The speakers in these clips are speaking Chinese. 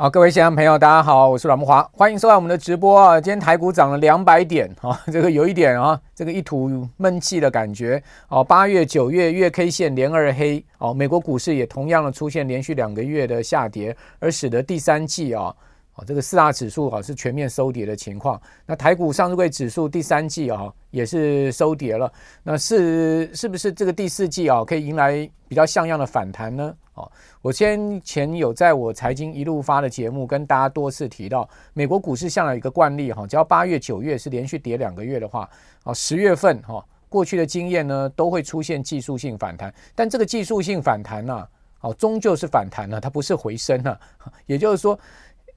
好，各位线上朋友，大家好，我是阮慕华，欢迎收看我们的直播啊。今天台股涨了两百点啊，这个有一点啊，这个一吐闷气的感觉哦。八月、九月月 K 线连二黑哦，美国股市也同样的出现连续两个月的下跌，而使得第三季啊，哦这个四大指数啊是全面收跌的情况。那台股上柜指数第三季啊也是收跌了，那是是不是这个第四季啊可以迎来比较像样的反弹呢？我先前有在我财经一路发的节目跟大家多次提到，美国股市向来一个惯例哈，只要八月、九月是连续跌两个月的话，啊，十月份哈，过去的经验呢都会出现技术性反弹，但这个技术性反弹呢，哦，终究是反弹了，它不是回升了。也就是说，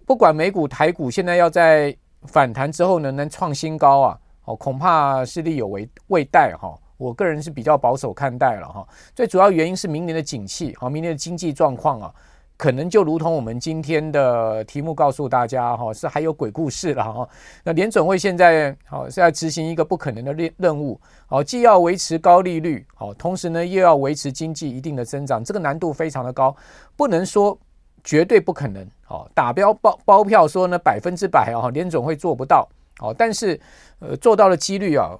不管美股、台股现在要在反弹之后呢，能创新高啊，哦，恐怕是力有为未待哈。我个人是比较保守看待了哈，最主要原因是明年的景气，好，明年的经济状况啊，可能就如同我们今天的题目告诉大家哈，是还有鬼故事了哈。那联准会现在好是在执行一个不可能的任任务，好，既要维持高利率，好，同时呢又要维持经济一定的增长，这个难度非常的高，不能说绝对不可能，好，打标包包票说呢百分之百啊，联准会做不到，好，但是呃做到的几率啊。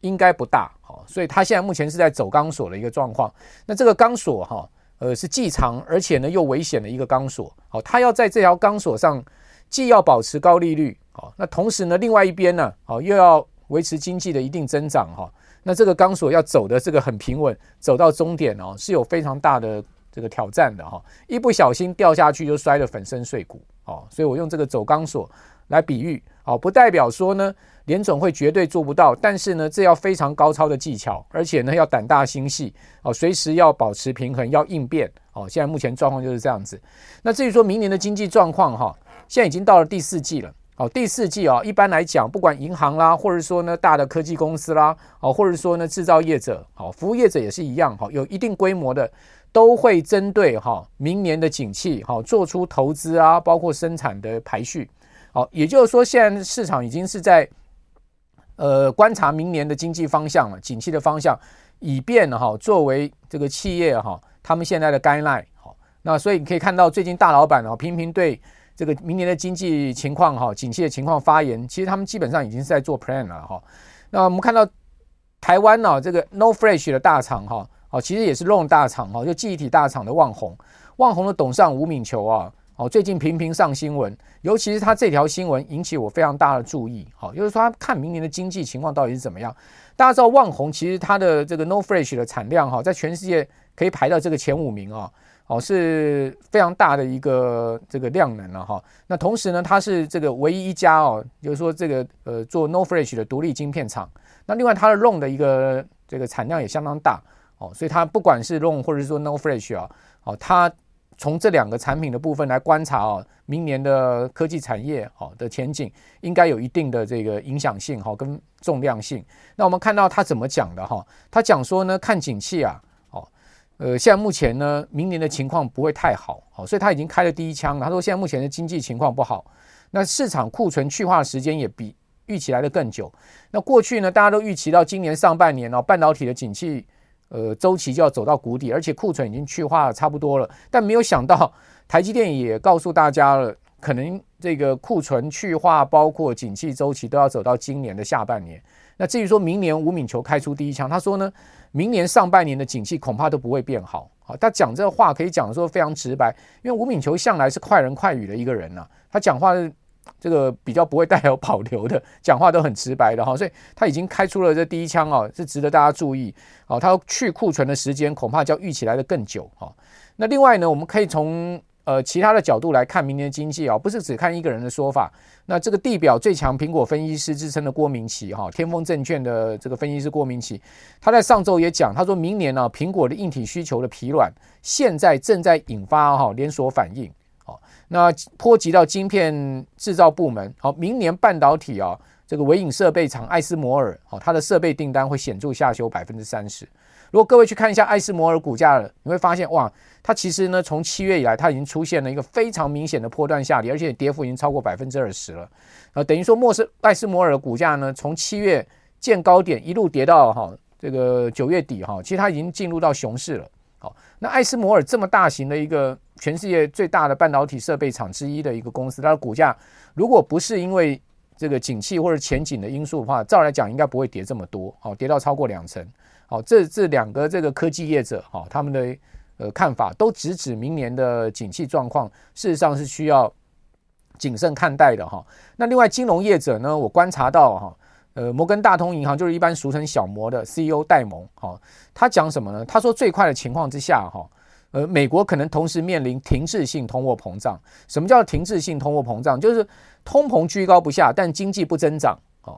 应该不大，好，所以它现在目前是在走钢索的一个状况。那这个钢索哈，呃，是既长而且呢又危险的一个钢索。好，它要在这条钢索上，既要保持高利率，好，那同时呢，另外一边呢，好，又要维持经济的一定增长，哈。那这个钢索要走的这个很平稳，走到终点哦，是有非常大的这个挑战的哈。一不小心掉下去就摔得粉身碎骨，哦，所以我用这个走钢索来比喻，好，不代表说呢。联总会绝对做不到，但是呢，这要非常高超的技巧，而且呢，要胆大心细哦，随时要保持平衡，要应变哦。现在目前状况就是这样子。那至于说明年的经济状况哈，现在已经到了第四季了哦。第四季啊，一般来讲，不管银行啦，或者说呢大的科技公司啦，哦，或者说呢制造业者，好，服务业者也是一样哈，有一定规模的都会针对哈明年的景气好做出投资啊，包括生产的排序。好，也就是说，现在市场已经是在。呃，观察明年的经济方向了，景气的方向，以便哈作为这个企业哈他们现在的干赖好，那所以你可以看到最近大老板啊频频对这个明年的经济情况哈景气的情况发言，其实他们基本上已经是在做 plan 了哈。那我们看到台湾呢这个 No Fresh 的大厂哈，哦其实也是 l o n 大厂哈，就记忆体大厂的旺宏，旺宏的董事长吴敏球啊。哦，最近频频上新闻，尤其是他这条新闻引起我非常大的注意。好，就是说他看明年的经济情况到底是怎么样。大家知道旺宏其实它的这个 No Flash 的产量哈，在全世界可以排到这个前五名啊，哦是非常大的一个这个量能了哈。那同时呢，它是这个唯一一家哦，就是说这个呃做 No Flash 的独立晶片厂。那另外它的 ROM 的一个这个产量也相当大哦，所以它不管是 ROM 或者是说 No Flash 啊，哦它。从这两个产品的部分来观察啊，明年的科技产业好的前景应该有一定的这个影响性哈跟重量性。那我们看到他怎么讲的哈？他讲说呢，看景气啊，哦，呃，现在目前呢，明年的情况不会太好，好，所以他已经开了第一枪了。他说现在目前的经济情况不好，那市场库存去化时间也比预期来的更久。那过去呢，大家都预期到今年上半年哦，半导体的景气。呃，周期就要走到谷底，而且库存已经去化了差不多了，但没有想到台积电也告诉大家了，可能这个库存去化，包括景气周期都要走到今年的下半年。那至于说明年吴敏球开出第一枪，他说呢，明年上半年的景气恐怕都不会变好。好，他讲这话可以讲说非常直白，因为吴敏球向来是快人快语的一个人呐、他讲话。这个比较不会带有保留的讲话都很直白的哈，所以他已经开出了这第一枪哦，是值得大家注意哦。他去库存的时间恐怕就要预期来的更久哈。那另外呢，我们可以从呃其他的角度来看明年的经济啊，不是只看一个人的说法。那这个地表最强苹果分析师之称的郭明錤哈，天风证券的这个分析师郭明錤，他在上周也讲，他说明年呢，苹果的硬体需求的疲软，现在正在引发哈连锁反应。那波及到晶片制造部门，好，明年半导体啊，这个微影设备厂艾斯摩尔，好，它的设备订单会显著下修百分之三十。如果各位去看一下艾斯摩尔股价，你会发现哇，它其实呢，从七月以来，它已经出现了一个非常明显的波段下跌，而且跌幅已经超过百分之二十了。啊，等于说，莫斯艾斯摩尔的股价呢，从七月见高点一路跌到哈这个九月底哈，其实它已经进入到熊市了。好，那艾斯摩尔这么大型的一个全世界最大的半导体设备厂之一的一个公司，它的股价如果不是因为这个景气或者前景的因素的话，照来讲应该不会跌这么多，好，跌到超过两成。好，这这两个这个科技业者，哈，他们的呃看法都直指明年的景气状况，事实上是需要谨慎看待的哈。那另外金融业者呢，我观察到哈。呃，摩根大通银行就是一般俗称小摩的 CEO 戴蒙，哈，他讲什么呢？他说最快的情况之下，哈，呃，美国可能同时面临停滞性通货膨胀。什么叫停滞性通货膨胀？就是通膨居高不下，但经济不增长，啊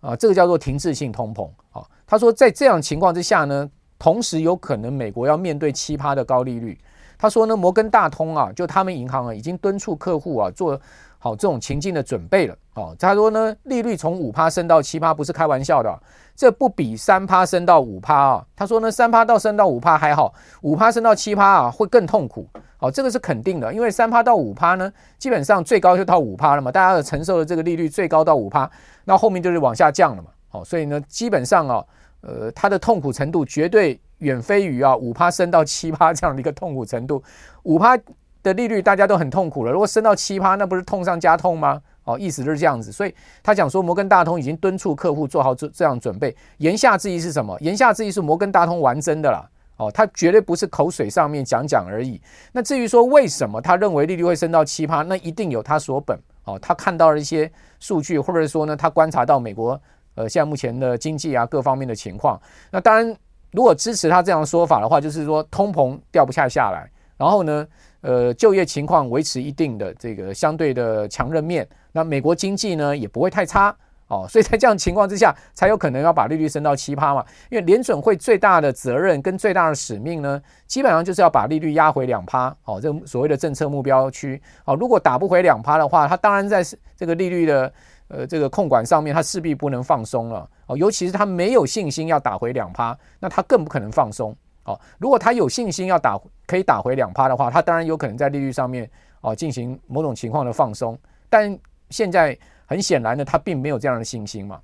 啊，这个叫做停滞性通膨。啊，他说在这样情况之下呢，同时有可能美国要面对奇葩的高利率。他说呢，摩根大通啊，就他们银行啊，已经敦促客户啊做。好，这种情境的准备了。哦，他说呢，利率从五趴升到七趴不是开玩笑的，这不比三趴升到五趴啊。他说呢，三趴到升到五趴还好，五趴升到七趴啊会更痛苦。好，这个是肯定的，因为三趴到五趴呢，基本上最高就到五趴了嘛，大家的承受的这个利率最高到五趴，那后面就是往下降了嘛。好，所以呢，基本上啊，呃，它的痛苦程度绝对远非于啊五趴升到七趴这样的一个痛苦程度，五趴。的利率大家都很痛苦了，如果升到七趴，那不是痛上加痛吗？哦，意思就是这样子，所以他讲说摩根大通已经敦促客户做好这这样准备。言下之意是什么？言下之意是摩根大通玩真的了，哦，他绝对不是口水上面讲讲而已。那至于说为什么他认为利率会升到七趴，那一定有他所本哦，他看到了一些数据，或者是说呢，他观察到美国呃现在目前的经济啊各方面的情况。那当然，如果支持他这样说法的话，就是说通膨掉不下下来，然后呢，呃，就业情况维持一定的这个相对的强韧面，那美国经济呢也不会太差哦，所以在这样情况之下，才有可能要把利率升到七趴嘛。因为联准会最大的责任跟最大的使命呢，基本上就是要把利率压回两趴哦，这所谓的政策目标区哦。如果打不回两趴的话，它当然在这个利率的呃这个控管上面，它势必不能放松了哦。尤其是它没有信心要打回两趴，那它更不可能放松。哦，如果他有信心要打可以打回两趴的话，他当然有可能在利率上面哦进行某种情况的放松。但现在很显然呢，他并没有这样的信心嘛。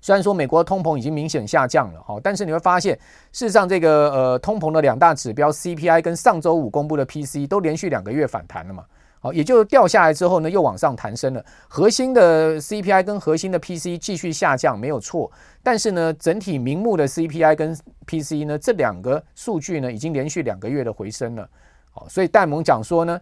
虽然说美国通膨已经明显下降了哈，但是你会发现，事实上这个呃通膨的两大指标 CPI 跟上周五公布的 PC 都连续两个月反弹了嘛。好，也就掉下来之后呢，又往上弹升了。核心的 CPI 跟核心的 PC 继续下降，没有错。但是呢，整体名目的 CPI 跟 PC 呢，这两个数据呢，已经连续两个月的回升了。好，所以戴蒙讲说呢，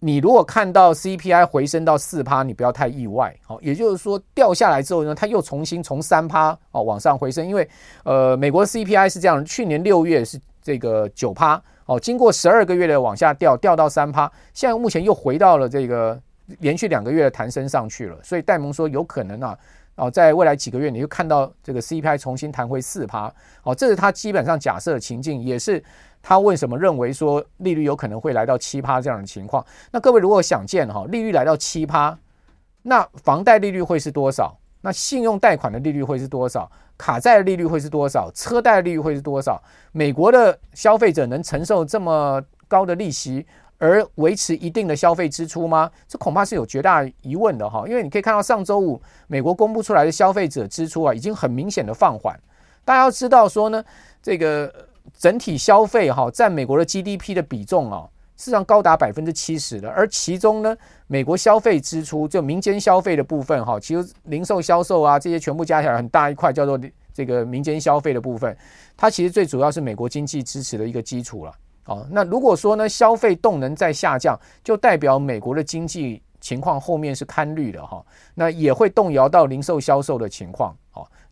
你如果看到 CPI 回升到四趴，你不要太意外。好，也就是说掉下来之后呢，它又重新从三趴哦往上回升，因为呃，美国 CPI 是这样，去年六月是这个九趴。哦，经过十二个月的往下掉，掉到三趴，现在目前又回到了这个连续两个月的弹升上去了。所以戴蒙说有可能啊，哦，在未来几个月你会看到这个 CPI 重新弹回四趴。哦，这是他基本上假设的情境，也是他为什么认为说利率有可能会来到七趴这样的情况。那各位如果想见哈，利率来到七趴，那房贷利率会是多少？那信用贷款的利率会是多少？卡债的利率会是多少？车贷利率会是多少？美国的消费者能承受这么高的利息而维持一定的消费支出吗？这恐怕是有绝大疑问的哈。因为你可以看到上周五美国公布出来的消费者支出啊，已经很明显的放缓。大家要知道说呢，这个整体消费哈占美国的 GDP 的比重啊。事实上高达百分之七十的，而其中呢，美国消费支出就民间消费的部分哈，其实零售销售啊这些全部加起来很大一块，叫做这个民间消费的部分，它其实最主要是美国经济支持的一个基础了。哦，那如果说呢，消费动能在下降，就代表美国的经济情况后面是堪虑的哈，那也会动摇到零售销售的情况。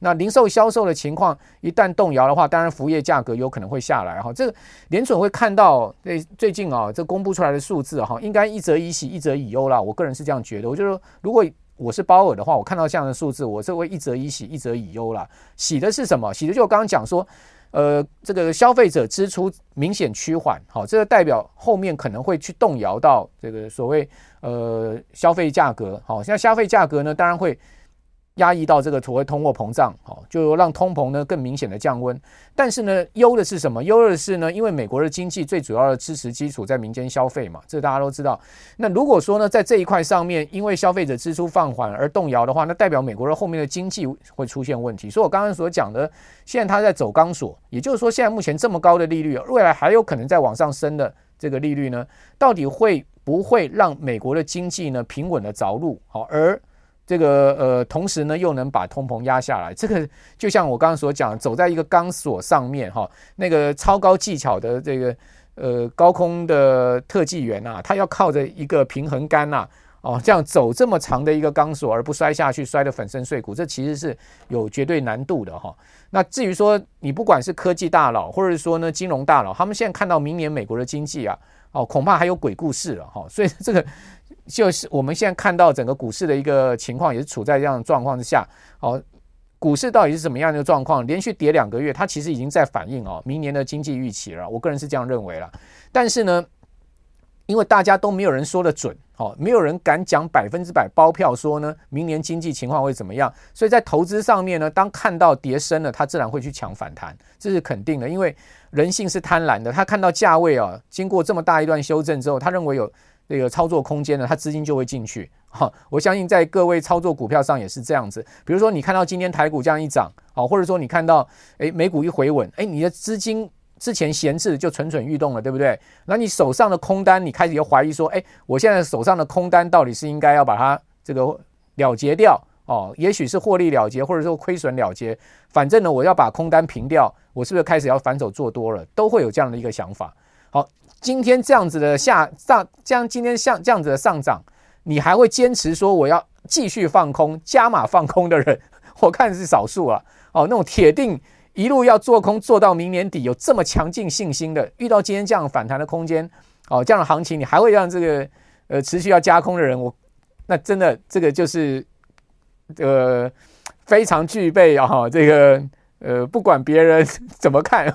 那零售销售的情况一旦动摇的话，当然服务业价格有可能会下来哈。这个联准会看到最最近啊，这公布出来的数字哈，应该一则以喜，一则以忧啦。我个人是这样觉得，我就说，如果我是鲍尔的话，我看到这样的数字，我是会一则以喜，一则以忧啦。喜的是什么？喜的就我刚刚讲说，呃，这个消费者支出明显趋缓，好，这个代表后面可能会去动摇到这个所谓呃消费价格，好，像消费价格呢，当然会。压抑到这个所谓通货膨胀，好，就让通膨呢更明显的降温。但是呢，忧的是什么？忧的是呢，因为美国的经济最主要的支持基础在民间消费嘛，这大家都知道。那如果说呢，在这一块上面，因为消费者支出放缓而动摇的话，那代表美国的后面的经济会出现问题。所以我刚刚所讲的，现在它在走钢索，也就是说，现在目前这么高的利率，未来还有可能再往上升的这个利率呢，到底会不会让美国的经济呢平稳的着陆？好，而这个呃，同时呢，又能把通膨压下来。这个就像我刚刚所讲，走在一个钢索上面哈，那个超高技巧的这个呃高空的特技员呐，他要靠着一个平衡杆呐，哦，这样走这么长的一个钢索而不摔下去，摔得粉身碎骨，这其实是有绝对难度的哈。那至于说你不管是科技大佬，或者说呢金融大佬，他们现在看到明年美国的经济啊，哦，恐怕还有鬼故事了哈。所以这个。就是我们现在看到整个股市的一个情况，也是处在这样的状况之下。哦，股市到底是怎么样的状况？连续跌两个月，它其实已经在反映哦，明年的经济预期了。我个人是这样认为了。但是呢，因为大家都没有人说得准，哦，没有人敢讲百分之百包票说呢，明年经济情况会怎么样。所以在投资上面呢，当看到跌深了，他自然会去抢反弹，这是肯定的。因为人性是贪婪的，他看到价位啊，经过这么大一段修正之后，他认为有。这个操作空间呢，它资金就会进去。哈，我相信在各位操作股票上也是这样子。比如说，你看到今天台股这样一涨，好，或者说你看到诶美股一回稳，诶你的资金之前闲置就蠢蠢欲动了，对不对？那你手上的空单，你开始又怀疑说，诶我现在手上的空单到底是应该要把它这个了结掉哦？也许是获利了结，或者说亏损了结，反正呢，我要把空单平掉，我是不是开始要反手做多了？都会有这样的一个想法。好。今天这样子的下上，这样今天像这样子的上涨，你还会坚持说我要继续放空加码放空的人，我看是少数啊。哦，那种铁定一路要做空做到明年底，有这么强劲信心的，遇到今天这样反弹的空间，哦，这样的行情，你还会让这个呃持续要加空的人，我那真的这个就是呃非常具备啊这个呃不管别人 怎么看，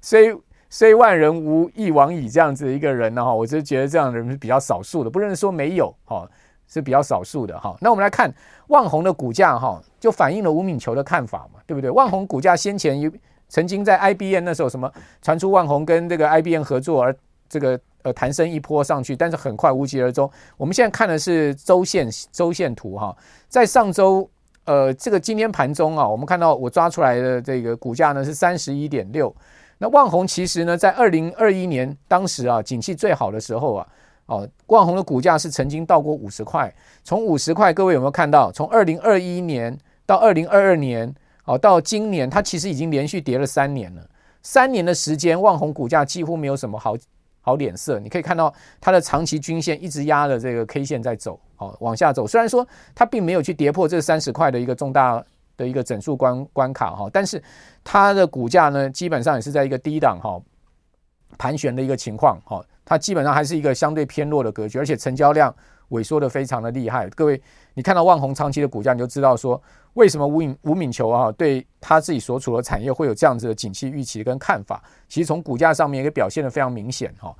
所以。虽万人无一往矣，这样子一个人呢，哈，我就觉得这样的人是比较少数的，不能说没有，哈，是比较少数的，哈。那我们来看万宏的股价，哈，就反映了吴敏球的看法嘛，对不对？万宏股价先前有曾经在 IBM 那时候什么传出万宏跟这个 IBM 合作而这个呃弹升一波上去，但是很快无疾而终。我们现在看的是周线周线图，哈，在上周呃这个今天盘中啊，我们看到我抓出来的这个股价呢是三十一点六。那旺宏其实呢，在二零二一年当时啊，景气最好的时候啊，哦，旺宏的股价是曾经到过五十块。从五十块，各位有没有看到？从二零二一年到二零二二年，哦，到今年，它其实已经连续跌了三年了。三年的时间，旺宏股价几乎没有什么好好脸色。你可以看到它的长期均线一直压着这个 K 线在走，哦，往下走。虽然说它并没有去跌破这三十块的一个重大。的一个整数关关卡哈，但是它的股价呢，基本上也是在一个低档哈盘旋的一个情况哈，它基本上还是一个相对偏弱的格局，而且成交量萎缩的非常的厉害。各位，你看到旺宏长期的股价，你就知道说为什么吴敏吴敏球啊对他自己所处的产业会有这样子的景气预期跟看法。其实从股价上面也表现得非常明显哈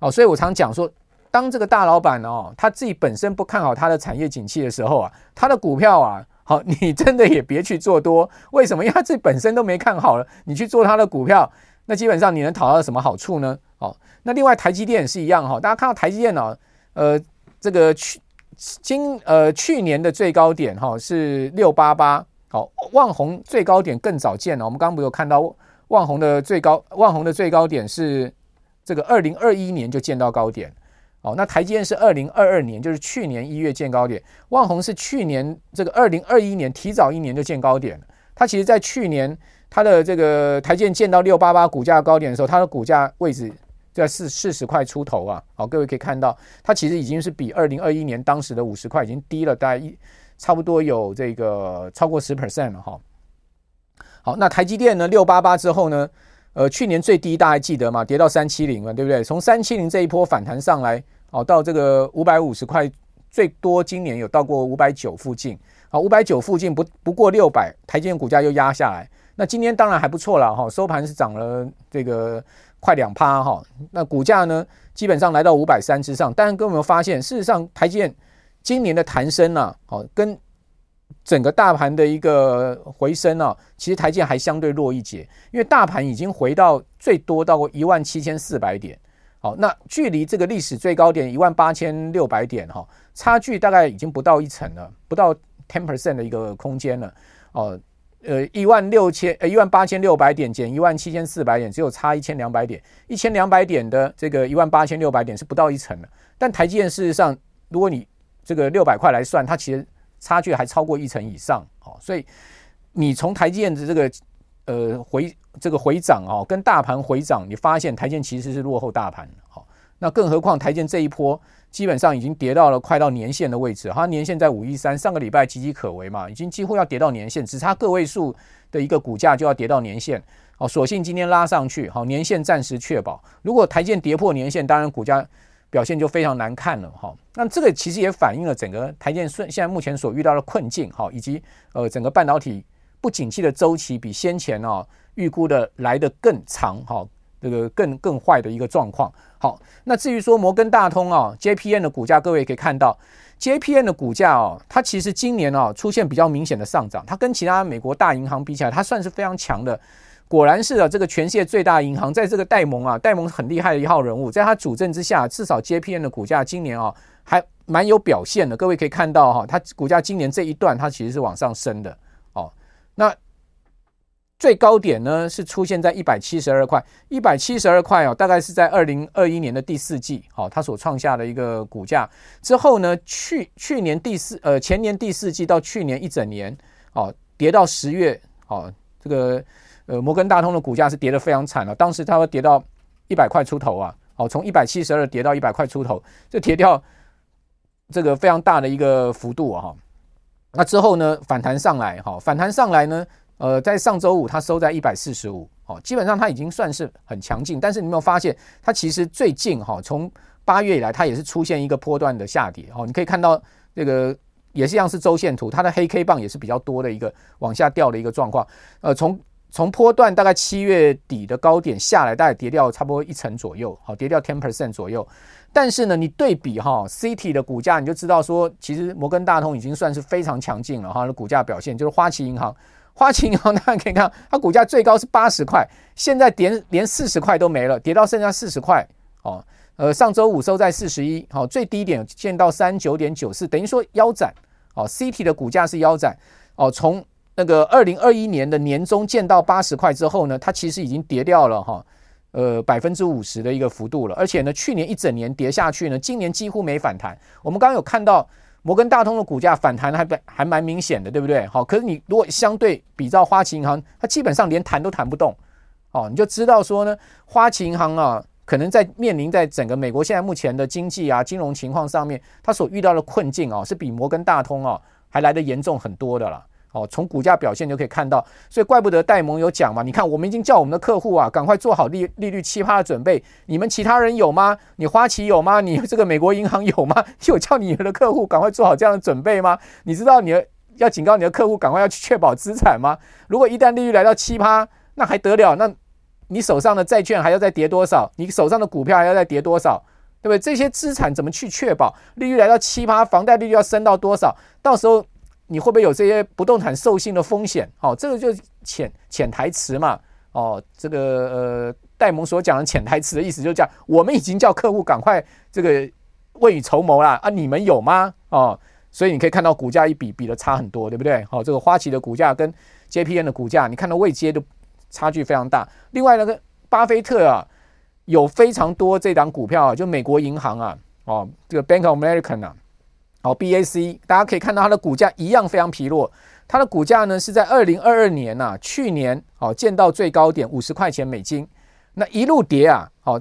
哦，所以我常讲说，当这个大老板哦他自己本身不看好他的产业景气的时候啊，他的股票啊。好，你真的也别去做多，为什么？因为他自己本身都没看好了，你去做他的股票，那基本上你能讨到什么好处呢？好，那另外台积电也是一样哈，大家看到台积电呢，呃，这个去今呃去年的最高点哈是六八八，好，旺宏最高点更早见了，我们刚刚不有看到旺宏的最高旺宏的最高点是这个二零二一年就见到高点。哦，那台积电是二零二二年，就是去年一月见高点。万宏是去年这个二零二一年提早一年就见高点。它其实，在去年它的这个台积电见到六八八股价高点的时候，它的股价位置在四四十块出头啊。好，各位可以看到，它其实已经是比二零二一年当时的五十块已经低了大概一差不多有这个超过十 percent 了哈。好，那台积电呢，六八八之后呢？呃，去年最低大家记得吗？跌到三七零了，对不对？从三七零这一波反弹上来，哦，到这个五百五十块，最多今年有到过五百九附近，好，五百九附近不不过六百，台积电股价又压下来。那今天当然还不错了哈，收盘是涨了这个快两趴哈。那股价呢，基本上来到五百三之上。但是各位有没有发现，事实上台积电今年的弹升啊，好跟。整个大盘的一个回升啊，其实台积还相对弱一截，因为大盘已经回到最多到过一万七千四百点，好，那距离这个历史最高点一万八千六百点哈，差距大概已经不到一成了，不到 ten percent 的一个空间了，哦，呃，一万六千呃一万八千六百点减一万七千四百点，只有差一千两百点，一千两百点的这个一万八千六百点是不到一成的，但台积电事实上，如果你这个六百块来算，它其实。差距还超过一成以上，哦，所以你从台积电的这个呃回这个回涨哦，跟大盘回涨，你发现台积电其实是落后大盘的，好，那更何况台积电这一波基本上已经跌到了快到年线的位置，它年线在五一三，上个礼拜岌岌可危嘛，已经几乎要跌到年线，只差个位数的一个股价就要跌到年线，好，索性今天拉上去，好，年线暂时确保，如果台积电跌破年线，当然股价。表现就非常难看了哈，那这个其实也反映了整个台积电现在目前所遇到的困境哈，以及呃整个半导体不景气的周期比先前啊预估的来得更长哈，这个更更坏的一个状况。好，那至于说摩根大通啊，JPM 的股价，各位可以看到，JPM 的股价哦，它其实今年啊出现比较明显的上涨，它跟其他美国大银行比起来，它算是非常强的。果然是啊，这个全世界最大银行，在这个戴蒙啊，戴蒙很厉害的一号人物，在他主政之下，至少 JPM 的股价今年啊还蛮有表现的。各位可以看到哈，它股价今年这一段它其实是往上升的哦。那最高点呢是出现在一百七十二块，一百七十二块哦，大概是在二零二一年的第四季，好，它所创下的一个股价之后呢，去去年第四呃前年第四季到去年一整年哦，跌到十月哦，这个。呃，摩根大通的股价是跌得非常惨了，当时它会跌到一百块出头啊，哦，从一百七十二跌到一百块出头，就跌掉这个非常大的一个幅度啊，那之后呢，反弹上来，哈，反弹上来呢，呃，在上周五它收在一百四十五，哦，基本上它已经算是很强劲，但是你有没有发现，它其实最近哈，从八月以来，它也是出现一个波段的下跌，哦，你可以看到这个也是一样是周线图，它的黑 K 棒也是比较多的一个往下掉的一个状况，呃，从从波段大概七月底的高点下来，大概跌掉差不多一成左右，好，跌掉 ten percent 左右。但是呢，你对比哈 CT 的股价，你就知道说，其实摩根大通已经算是非常强劲了哈。它的股价表现就是花旗银行，花旗银行大家可以看，它股价最高是八十块，现在连连四十块都没了，跌到剩下四十块哦。呃，上周五收在四十一，好，最低点见到三九点九四，等于说腰斩哦。CT 的股价是腰斩哦，从那个二零二一年的年中见到八十块之后呢，它其实已经跌掉了哈，呃百分之五十的一个幅度了。而且呢，去年一整年跌下去呢，今年几乎没反弹。我们刚刚有看到摩根大通的股价反弹还还蛮明显的，对不对？好，可是你如果相对比照花旗银行，它基本上连弹都弹不动。哦，你就知道说呢，花旗银行啊，可能在面临在整个美国现在目前的经济啊金融情况上面，它所遇到的困境啊，是比摩根大通啊还来得严重很多的了。哦，从股价表现就可以看到，所以怪不得戴蒙有讲嘛。你看，我们已经叫我们的客户啊，赶快做好利利率七趴的准备。你们其他人有吗？你花旗有吗？你这个美国银行有吗？有叫你们的客户赶快做好这样的准备吗？你知道你要警告你的客户赶快要去确保资产吗？如果一旦利率来到七趴，那还得了？那你手上的债券还要再跌多少？你手上的股票还要再跌多少？对不对？这些资产怎么去确保？利率来到七趴，房贷利率要升到多少？到时候。你会不会有这些不动产授信的风险？哦，这个就是潜潜台词嘛。哦，这个呃，戴蒙所讲的潜台词的意思就是讲，我们已经叫客户赶快这个未雨绸缪啦啊，你们有吗？哦，所以你可以看到股价一比比的差很多，对不对？好，这个花旗的股价跟 JPM 的股价，你看到未接的差距非常大。另外那个巴菲特啊，有非常多这档股票啊，就美国银行啊，哦，这个 Bank of America 啊。好，BAC，大家可以看到它的股价一样非常疲弱。它的股价呢是在二零二二年呐、去年哦见到最高点五十块钱美金，那一路跌啊，好，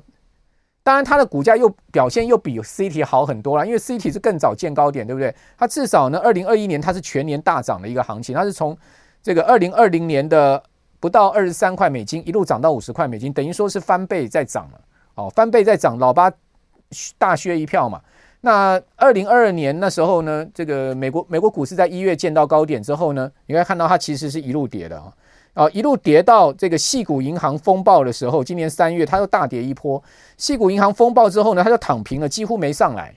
当然它的股价又表现又比 CT 好很多了，因为 CT 是更早见高点，对不对？它至少呢，二零二一年它是全年大涨的一个行情，它是从这个二零二零年的不到二十三块美金一路涨到五十块美金，等于说是翻倍在涨了，哦，翻倍在涨，老八大削一票嘛。那二零二二年那时候呢，这个美国美国股市在一月见到高点之后呢，你可以看到它其实是一路跌的啊，啊一路跌到这个细谷银行风暴的时候，今年三月它又大跌一波。细谷银行风暴之后呢，它就躺平了，几乎没上来。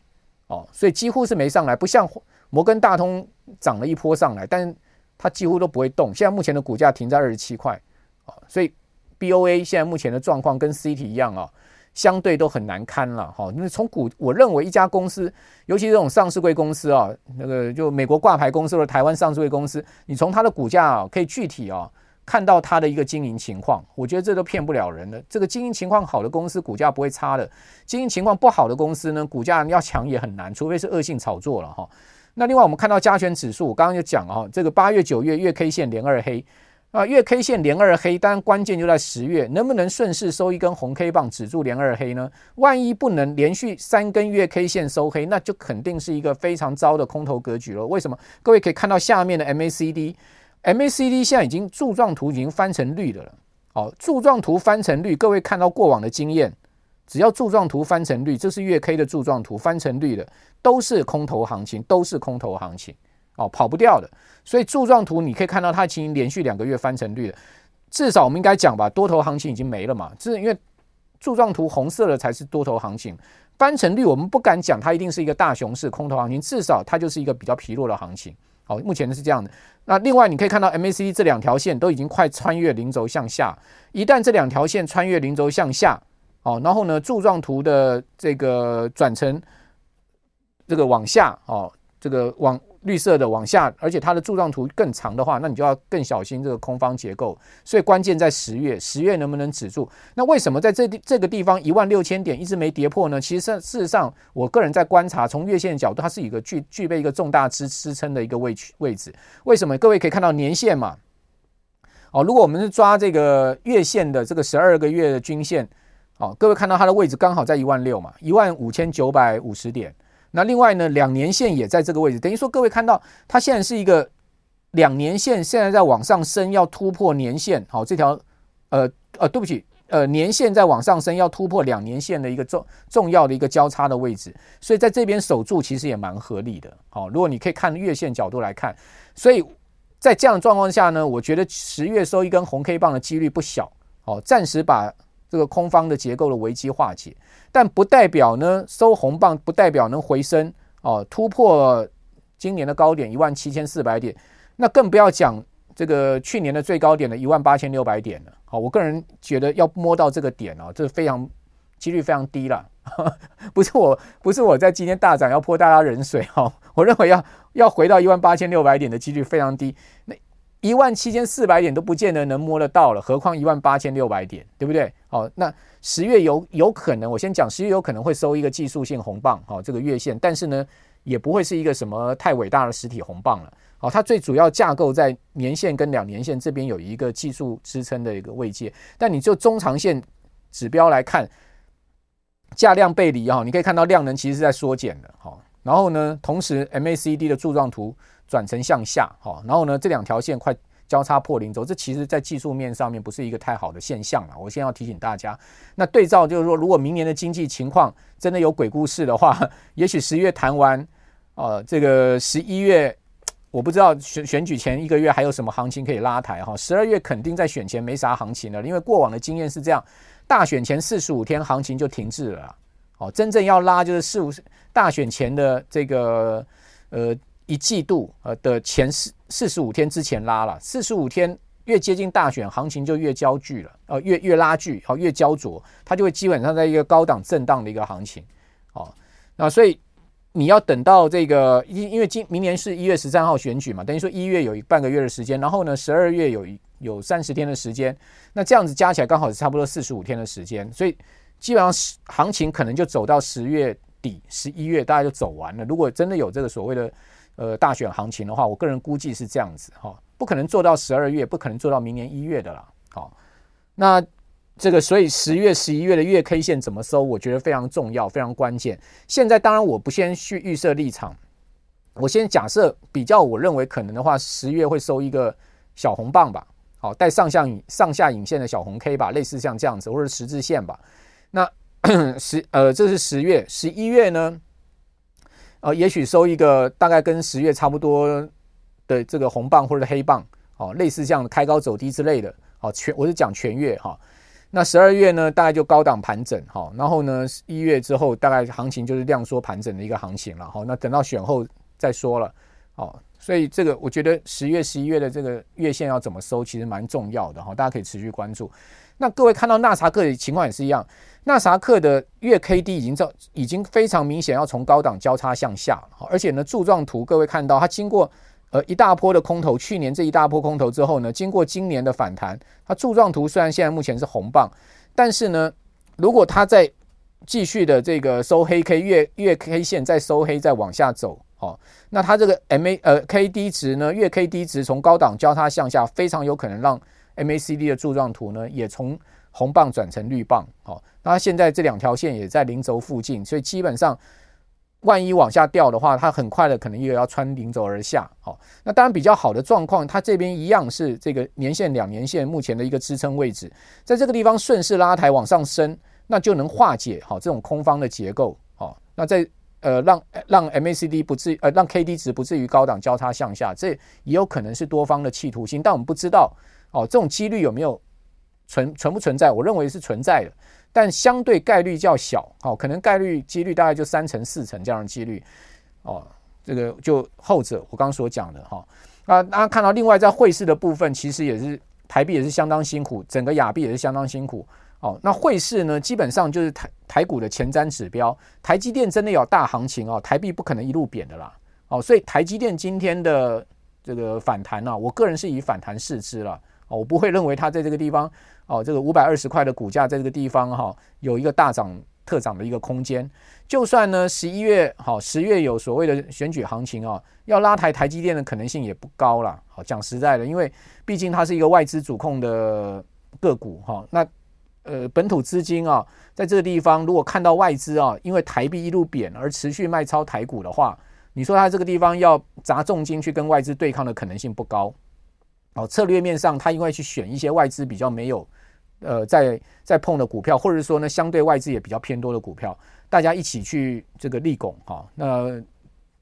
哦，所以几乎是没上来，不像摩根大通涨了一波上来，但它几乎都不会动。现在目前的股价停在二十七块，啊，所以 BOA 现在目前的状况跟 CT 一样啊，相对都很难堪了，哈。那从股，我认为一家公司，尤其这种上市柜公司啊，那个就美国挂牌公司或者台湾上市柜公司，你从它的股价啊，可以具体啊。看到它的一个经营情况，我觉得这都骗不了人的。这个经营情况好的公司，股价不会差的；经营情况不好的公司呢，股价要强也很难，除非是恶性炒作了哈。那另外我们看到加权指数，我刚刚就讲了哈，这个八月、九月月 K 线连二黑啊，月 K 线连二黑，当然关键就在十月能不能顺势收一根红 K 棒止住连二黑呢？万一不能连续三根月 K 线收黑，那就肯定是一个非常糟的空头格局了。为什么？各位可以看到下面的 MACD。MACD 现在已经柱状图已经翻成绿的了，哦，柱状图翻成绿，各位看到过往的经验，只要柱状图翻成绿，这是月 K 的柱状图翻成绿的，都是空头行情，都是空头行情，哦，跑不掉的。所以柱状图你可以看到它已经连续两个月翻成绿了，至少我们应该讲吧，多头行情已经没了嘛，这因为柱状图红色的才是多头行情，翻成绿我们不敢讲它一定是一个大熊市空头行情，至少它就是一个比较疲弱的行情。好，目前是这样的。那另外，你可以看到 MACD 这两条线都已经快穿越零轴向下。一旦这两条线穿越零轴向下，哦，然后呢，柱状图的这个转成这个往下，哦，这个往。绿色的往下，而且它的柱状图更长的话，那你就要更小心这个空方结构。所以关键在十月，十月能不能止住？那为什么在这这个地方一万六千点一直没跌破呢？其实事实上，我个人在观察，从月线的角度，它是一个具具备一个重大支支撑的一个位置位置。为什么？各位可以看到年线嘛？哦，如果我们是抓这个月线的这个十二个月的均线，哦，各位看到它的位置刚好在一万六嘛，一万五千九百五十点。那另外呢，两年线也在这个位置，等于说各位看到它现在是一个两年线，现在在往上升，要突破年线。好，这条呃呃，对不起，呃，年线在往上升，要突破两年线的一个重重要的一个交叉的位置，所以在这边守住其实也蛮合理的。好，如果你可以看月线角度来看，所以在这样的状况下呢，我觉得十月收一根红 K 棒的几率不小。好，暂时把。这个空方的结构的危机化解，但不代表呢收红棒，不代表能回升哦，突破今年的高点一万七千四百点，那更不要讲这个去年的最高点的一万八千六百点了。好，我个人觉得要摸到这个点哦，这非常几率非常低了。不是我，不是我在今天大涨要泼大家冷水哈，我认为要要回到一万八千六百点的几率非常低。那。一万七千四百点都不见得能摸得到了，何况一万八千六百点，对不对？好，那十月有有可能，我先讲十月有可能会收一个技术性红棒，好，这个月线，但是呢，也不会是一个什么太伟大的实体红棒了。好，它最主要架构在年线跟两年线这边有一个技术支撑的一个位阶，但你就中长线指标来看，价量背离哈，你可以看到量能其实是在缩减的，好，然后呢，同时 MACD 的柱状图。转成向下，好，然后呢，这两条线快交叉破零轴，这其实在技术面上面不是一个太好的现象了。我先要提醒大家，那对照就是说，如果明年的经济情况真的有鬼故事的话，也许十月谈完，呃，这个十一月，我不知道选选举前一个月还有什么行情可以拉抬哈。十二月肯定在选前没啥行情了，因为过往的经验是这样，大选前四十五天行情就停滞了，哦，真正要拉就是四五大选前的这个呃。一季度呃的前四四十五天之前拉了，四十五天越接近大选，行情就越焦距了，呃越越拉锯，好越焦灼，它就会基本上在一个高档震荡的一个行情，哦，那所以你要等到这个因因为今明年是一月十三号选举嘛，等于说一月有一半个月的时间，然后呢十二月有有三十天的时间，那这样子加起来刚好是差不多四十五天的时间，所以基本上行情可能就走到十月底十一月大家就走完了。如果真的有这个所谓的。呃，大选行情的话，我个人估计是这样子哈，不可能做到十二月，不可能做到明年一月的啦。好，那这个所以十月、十一月的月 K 线怎么收，我觉得非常重要，非常关键。现在当然我不先去预设立场，我先假设比较，我认为可能的话，十月会收一个小红棒吧，好，带上下上下影线的小红 K 吧，类似像这样子，或者十字线吧。那 十呃，这是十月，十一月呢？呃，也许收一个大概跟十月差不多的这个红棒或者黑棒，哦，类似这样的开高走低之类的，哦，全我是讲全月哈。那十二月呢，大概就高档盘整，好，然后呢，一月之后大概行情就是量缩盘整的一个行情了，好，那等到选后再说了，好，所以这个我觉得十月、十一月的这个月线要怎么收，其实蛮重要的哈，大家可以持续关注。那各位看到纳查克的情况也是一样，纳查克的月 K D 已经照已经非常明显要从高档交叉向下，而且呢，柱状图各位看到它经过。呃，一大波的空头，去年这一大波空头之后呢，经过今年的反弹，它柱状图虽然现在目前是红棒，但是呢，如果它再继续的这个收黑 K 月月 K 线再收黑再往下走，哦，那它这个 M A 呃 K D 值呢，月 K D 值从高档交叉向下，非常有可能让 M A C D 的柱状图呢也从红棒转成绿棒，哦，那它现在这两条线也在零轴附近，所以基本上。万一往下掉的话，它很快的可能又要穿零轴而下。好，那当然比较好的状况，它这边一样是这个年线、两年线目前的一个支撑位置，在这个地方顺势拉抬往上升，那就能化解好这种空方的结构。好，那在呃让让 MACD 不至呃让 KD 值不至于高档交叉向下，这也有可能是多方的企图心，但我们不知道哦，这种几率有没有存存不存在？我认为是存在的。但相对概率较小，哦，可能概率几率大概就三成四成这样的几率，哦，这个就后者我刚刚所讲的哈，那，大家看到另外在汇市的部分，其实也是台币也是相当辛苦，整个亚币也是相当辛苦，哦，那汇市呢，基本上就是台台股的前瞻指标，台积电真的有大行情哦，台币不可能一路贬的啦，哦，所以台积电今天的这个反弹呢，我个人是以反弹视之了。我不会认为它在这个地方，哦，这个五百二十块的股价在这个地方哈，有一个大涨特涨的一个空间。就算呢十一月好，十月有所谓的选举行情啊，要拉抬台积电的可能性也不高了。好，讲实在的，因为毕竟它是一个外资主控的个股哈。那呃，本土资金啊，在这个地方如果看到外资啊，因为台币一路贬而持续卖超台股的话，你说它这个地方要砸重金去跟外资对抗的可能性不高。哦，策略面上，他应该去选一些外资比较没有，呃，在在碰的股票，或者说呢，相对外资也比较偏多的股票，大家一起去这个立拱哈。那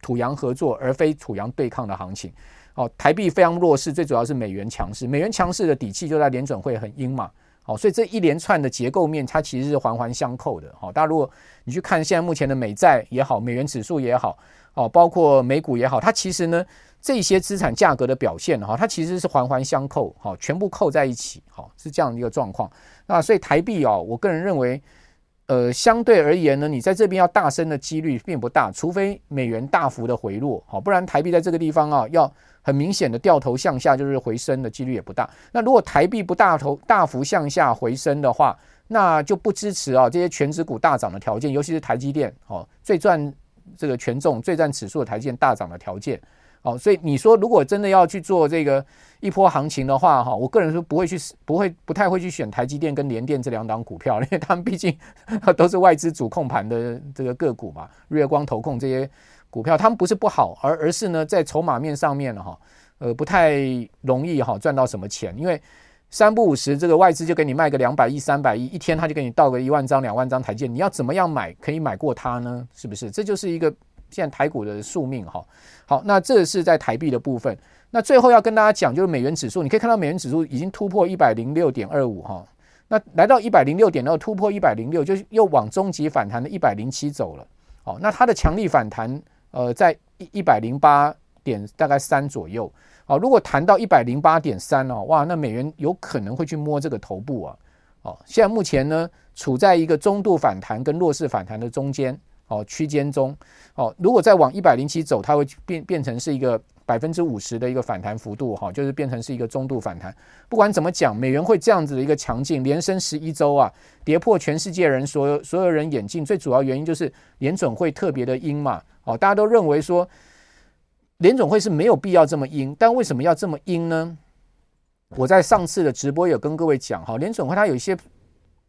土洋合作，而非土洋对抗的行情。哦，台币非常弱势，最主要是美元强势，美元强势的底气就在联准会很鹰嘛。好，所以这一连串的结构面，它其实是环环相扣的。好，大家如果你去看现在目前的美债也好，美元指数也好，哦，包括美股也好，它其实呢。这些资产价格的表现哈，它其实是环环相扣，哈，全部扣在一起，哈，是这样的一个状况。那所以台币哦，我个人认为，呃，相对而言呢，你在这边要大升的几率并不大，除非美元大幅的回落，好，不然台币在这个地方啊，要很明显的掉头向下，就是回升的几率也不大。那如果台币不大头大幅向下回升的话，那就不支持啊这些权值股大涨的条件，尤其是台积电，哦，最赚这个权重、最占指数的台积电大涨的条件。哦，所以你说如果真的要去做这个一波行情的话，哈，我个人说不会去，不会不太会去选台积电跟联电这两档股票，因为他们毕竟 都是外资主控盘的这个个股嘛，日月光投控这些股票，他们不是不好，而而是呢在筹码面上面哈，呃不太容易哈赚到什么钱，因为三不五时这个外资就给你卖个两百亿、三百亿，一天他就给你倒个一万张、两万张台积电，你要怎么样买可以买过它呢？是不是？这就是一个。现在台股的宿命哈，好，那这是在台币的部分。那最后要跟大家讲，就是美元指数，你可以看到美元指数已经突破一百零六点二五哈，那来到一百零六点，然后突破一百零六，就又往中级反弹的一百零七走了。好，那它的强力反弹，呃，在一一百零八点大概三左右。好，如果弹到一百零八点三哦，哇，那美元有可能会去摸这个头部啊。哦，现在目前呢，处在一个中度反弹跟弱势反弹的中间。哦，区间中，哦，如果再往一百零七走，它会变变成是一个百分之五十的一个反弹幅度，哈，就是变成是一个中度反弹。不管怎么讲，美元会这样子的一个强劲，连升十一周啊，跌破全世界人所有所有人眼镜。最主要原因就是联准会特别的鹰嘛，哦，大家都认为说联准会是没有必要这么鹰，但为什么要这么鹰呢？我在上次的直播有跟各位讲，哈，联准会它有一些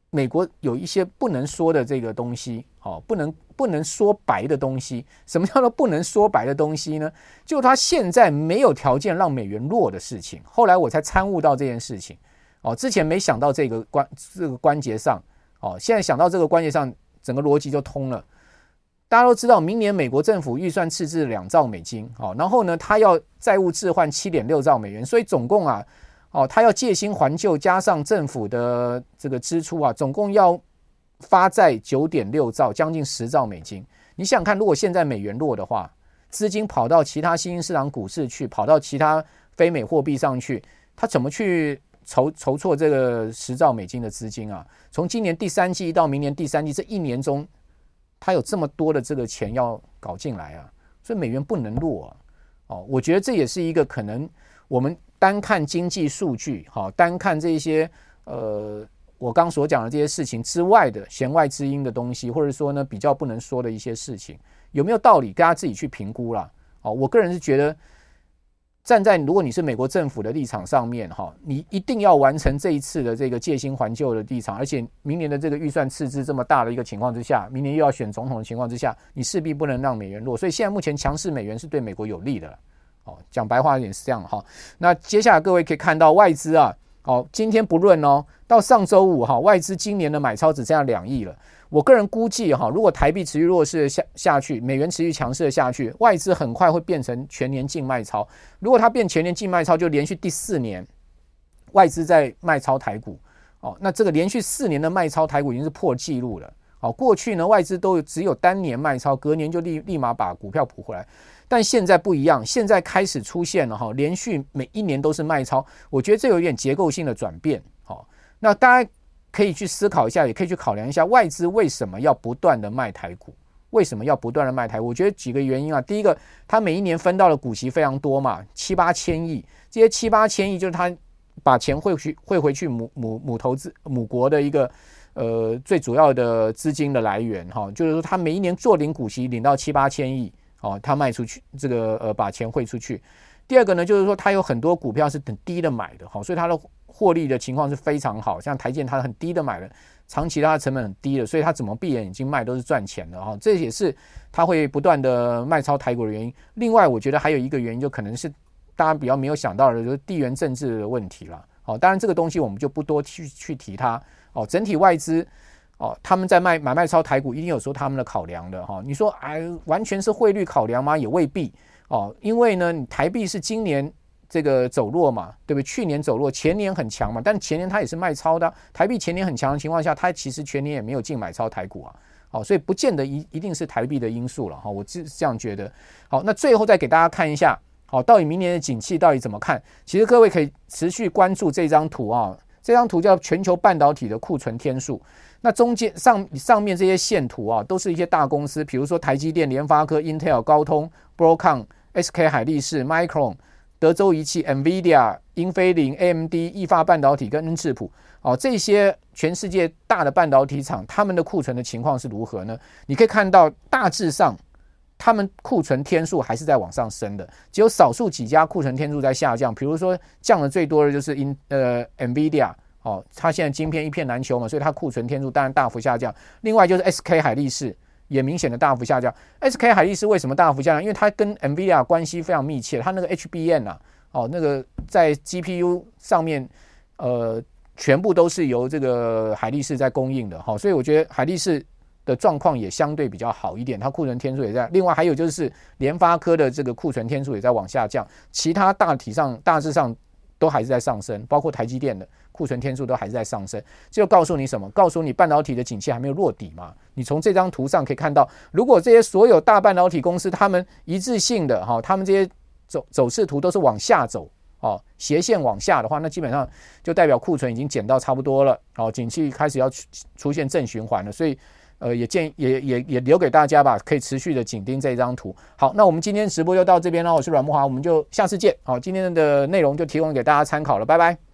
美国有一些不能说的这个东西，好，不能。不能说白的东西，什么叫做不能说白的东西呢？就他现在没有条件让美元弱的事情。后来我才参悟到这件事情，哦，之前没想到这个关这个关节上，哦，现在想到这个关节上，整个逻辑就通了。大家都知道，明年美国政府预算赤字两兆美金，哦，然后呢，他要债务置换七点六兆美元，所以总共啊，哦，他要借新还旧，加上政府的这个支出啊，总共要发债九点六兆，将近十兆美金。你想想看，如果现在美元弱的话，资金跑到其他新兴市场股市去，跑到其他非美货币上去，他怎么去筹筹措这个十兆美金的资金啊？从今年第三季到明年第三季这一年中，他有这么多的这个钱要搞进来啊，所以美元不能弱啊。哦，我觉得这也是一个可能我们。单看经济数据，哈，单看这些呃，我刚所讲的这些事情之外的弦外之音的东西，或者说呢比较不能说的一些事情，有没有道理？大家自己去评估啦。哦，我个人是觉得，站在如果你是美国政府的立场上面，哈，你一定要完成这一次的这个借新还旧的立场，而且明年的这个预算赤字这么大的一个情况之下，明年又要选总统的情况之下，你势必不能让美元弱。所以现在目前强势美元是对美国有利的。讲白话一点是这样哈，那接下来各位可以看到外资啊，哦，今天不论哦，到上周五哈，外资今年的买超只剩下两亿了。我个人估计哈，如果台币持续弱势下下去，美元持续强势的下去，外资很快会变成全年净卖超。如果它变全年净卖超，就连续第四年外资在卖超台股哦，那这个连续四年的卖超台股已经是破纪录了。哦，过去呢外资都只有单年卖超，隔年就立立马把股票补回来。但现在不一样，现在开始出现了哈，连续每一年都是卖超，我觉得这有点结构性的转变。好，那大家可以去思考一下，也可以去考量一下外资为什么要不断的卖台股？为什么要不断的卖台？我觉得几个原因啊。第一个，他每一年分到的股息非常多嘛，七八千亿，这些七八千亿就是他把钱汇去汇回去母母母投资母国的一个呃最主要的资金的来源哈，就是说他每一年做领股息领到七八千亿。哦，他卖出去这个呃，把钱汇出去。第二个呢，就是说他有很多股票是很低的买的，好，所以他的获利的情况是非常好。像台建他，很低的买的，长期它的成本很低的，所以他怎么闭眼眼睛卖都是赚钱的哈。这也是他会不断的卖超台股的原因。另外，我觉得还有一个原因，就可能是大家比较没有想到的，就是地缘政治的问题了。好，当然这个东西我们就不多去去提它。哦，整体外资。哦，他们在卖买卖超台股，一定有说他们的考量的哈。你说哎，完全是汇率考量吗？也未必哦。因为呢，台币是今年这个走弱嘛，对不对？去年走弱，前年很强嘛，但前年它也是卖超的。台币前年很强的情况下，它其实全年也没有进买超台股啊。好，所以不见得一一定是台币的因素了哈。我是这样觉得。好，那最后再给大家看一下，好，到底明年的景气到底怎么看？其实各位可以持续关注这张图啊。这张图叫全球半导体的库存天数。那中间上上面这些线图啊，都是一些大公司，比如说台积电、联发科、Intel、高通、Broadcom、SK 海力士、Micron、德州仪器、NVIDIA、英飞凌、AMD、意法半导体跟恩智浦哦，这些全世界大的半导体厂，他们的库存的情况是如何呢？你可以看到，大致上他们库存天数还是在往上升的，只有少数几家库存天数在下降。比如说降的最多的就是英呃 NVIDIA。哦，它现在晶片一片难求嘛，所以它库存天数当然大幅下降。另外就是 SK 海力士也明显的大幅下降。SK 海力士为什么大幅下降？因为它跟 NVIDIA 关系非常密切，它那个 HBM 啊，哦，那个在 GPU 上面，呃，全部都是由这个海力士在供应的。好，所以我觉得海力士的状况也相对比较好一点，它库存天数也在。另外还有就是联发科的这个库存天数也在往下降，其他大体上大致上都还是在上升，包括台积电的。库存天数都还是在上升，这就告诉你什么？告诉你半导体的景气还没有落底嘛？你从这张图上可以看到，如果这些所有大半导体公司他们一致性的哈，他们这些走走势图都是往下走哦，斜线往下的话，那基本上就代表库存已经减到差不多了，哦，景气开始要出出现正循环了，所以呃，也建议也也也留给大家吧，可以持续的紧盯这一张图。好，那我们今天直播就到这边了，我是阮慕华，我们就下次见。好，今天的内容就提供给大家参考了，拜拜。